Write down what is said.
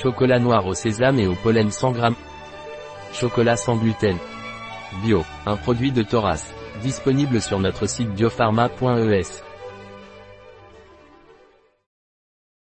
Chocolat noir au sésame et au pollen 100 g. Chocolat sans gluten. Bio, un produit de Thoras. Disponible sur notre site biopharma.es.